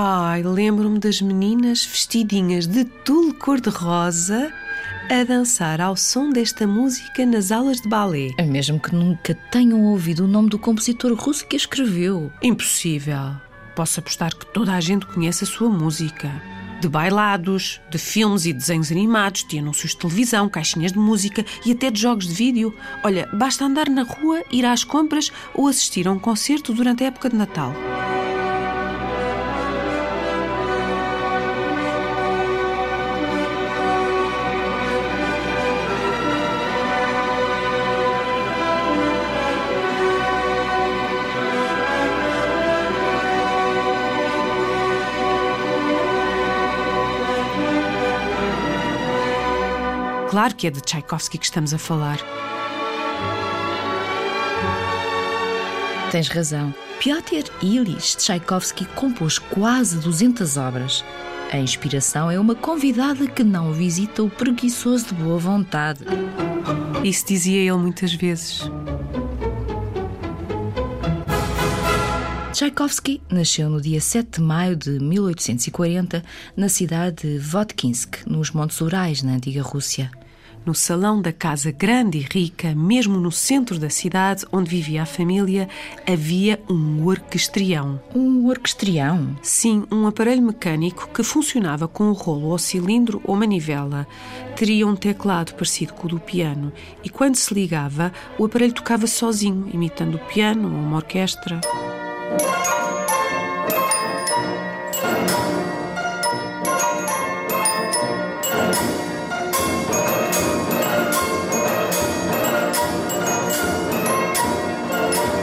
Ai, lembro-me das meninas vestidinhas de tule cor-de-rosa a dançar ao som desta música nas aulas de balé. É Mesmo que nunca tenham ouvido o nome do compositor russo que a escreveu. Impossível. Posso apostar que toda a gente conhece a sua música. De bailados, de filmes e desenhos animados, de anúncios de televisão, caixinhas de música e até de jogos de vídeo. Olha, basta andar na rua, ir às compras ou assistir a um concerto durante a época de Natal. Claro que é de Tchaikovsky que estamos a falar. Tens razão. Piotr Ilyich Tchaikovsky compôs quase 200 obras. A inspiração é uma convidada que não visita o preguiçoso de boa vontade. Isso dizia ele muitas vezes. Tchaikovsky nasceu no dia 7 de maio de 1840 na cidade de Votkinsk, nos Montes Urais, na antiga Rússia. No salão da casa grande e rica, mesmo no centro da cidade onde vivia a família, havia um orquestrião. Um orquestrião? Sim, um aparelho mecânico que funcionava com um rolo ou cilindro ou manivela. Teria um teclado parecido com o do piano e quando se ligava, o aparelho tocava sozinho, imitando o piano ou uma orquestra.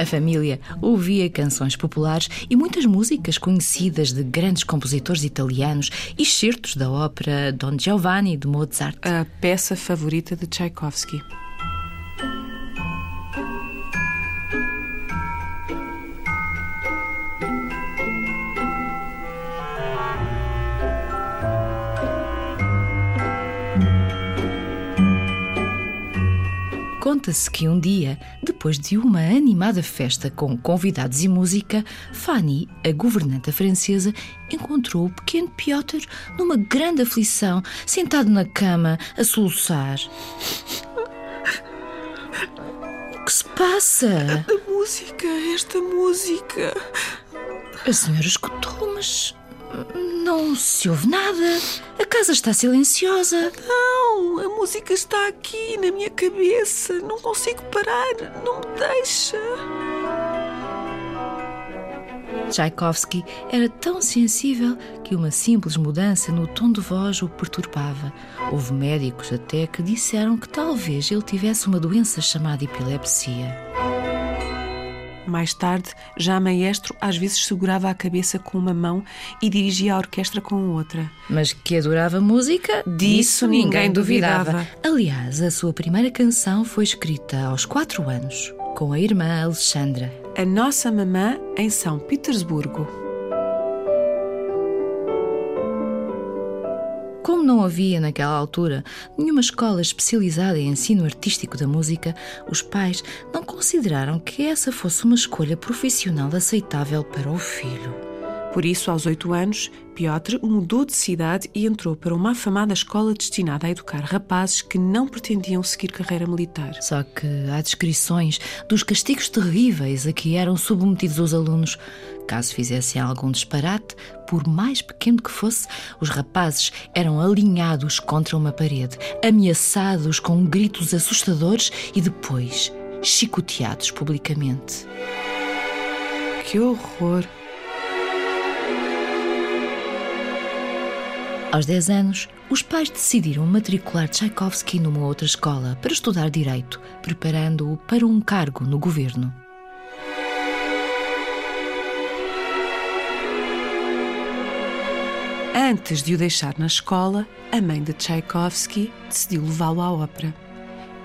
A família ouvia canções populares e muitas músicas conhecidas de grandes compositores italianos e certos da ópera Don Giovanni de Mozart. A peça favorita de Tchaikovsky. Conta-se que um dia, depois de uma animada festa com convidados e música, Fanny, a governanta francesa, encontrou o pequeno Piotr numa grande aflição, sentado na cama, a soluçar. O que se passa? A música, esta música. A senhora escutou, mas não se ouve nada. A casa está silenciosa. Não, a música está aqui na minha cabeça. Não consigo parar, não me deixa. Tchaikovsky era tão sensível que uma simples mudança no tom de voz o perturbava. Houve médicos até que disseram que talvez ele tivesse uma doença chamada epilepsia. Mais tarde, já maestro às vezes segurava a cabeça com uma mão e dirigia a orquestra com outra. Mas que adorava música, Disso ninguém duvidava. Aliás, a sua primeira canção foi escrita aos quatro anos, com a irmã Alexandra. A nossa mamã em São Petersburgo. Não havia naquela altura nenhuma escola especializada em ensino artístico da música, os pais não consideraram que essa fosse uma escolha profissional aceitável para o filho. Por isso, aos oito anos, Piotr mudou de cidade e entrou para uma afamada escola destinada a educar rapazes que não pretendiam seguir carreira militar. Só que há descrições dos castigos terríveis a que eram submetidos os alunos. Caso fizessem algum disparate, por mais pequeno que fosse, os rapazes eram alinhados contra uma parede, ameaçados com gritos assustadores e depois chicoteados publicamente. Que horror! Aos 10 anos, os pais decidiram matricular Tchaikovsky numa outra escola para estudar direito, preparando-o para um cargo no governo. Antes de o deixar na escola, a mãe de Tchaikovsky decidiu levá-lo à ópera.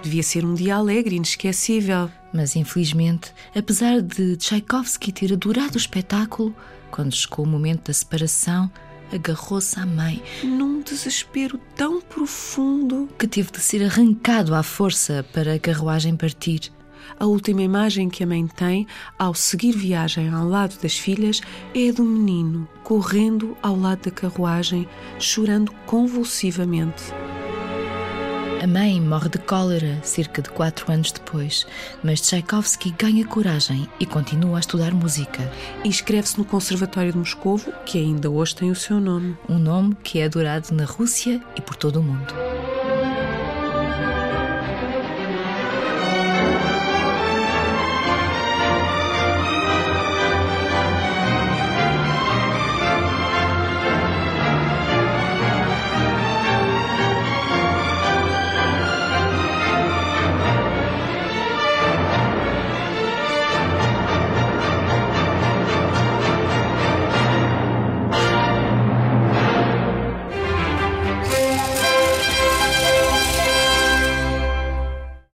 Devia ser um dia alegre e inesquecível. Mas infelizmente, apesar de Tchaikovsky ter adorado o espetáculo, quando chegou o momento da separação, agarrou-se à mãe num desespero tão profundo que teve de ser arrancado à força para a carruagem partir. A última imagem que a mãe tem ao seguir viagem ao lado das filhas é a do menino correndo ao lado da carruagem, chorando convulsivamente. A mãe morre de cólera cerca de quatro anos depois, mas Tchaikovsky ganha coragem e continua a estudar música. Inscreve-se no Conservatório de Moscovo, que ainda hoje tem o seu nome. Um nome que é adorado na Rússia e por todo o mundo.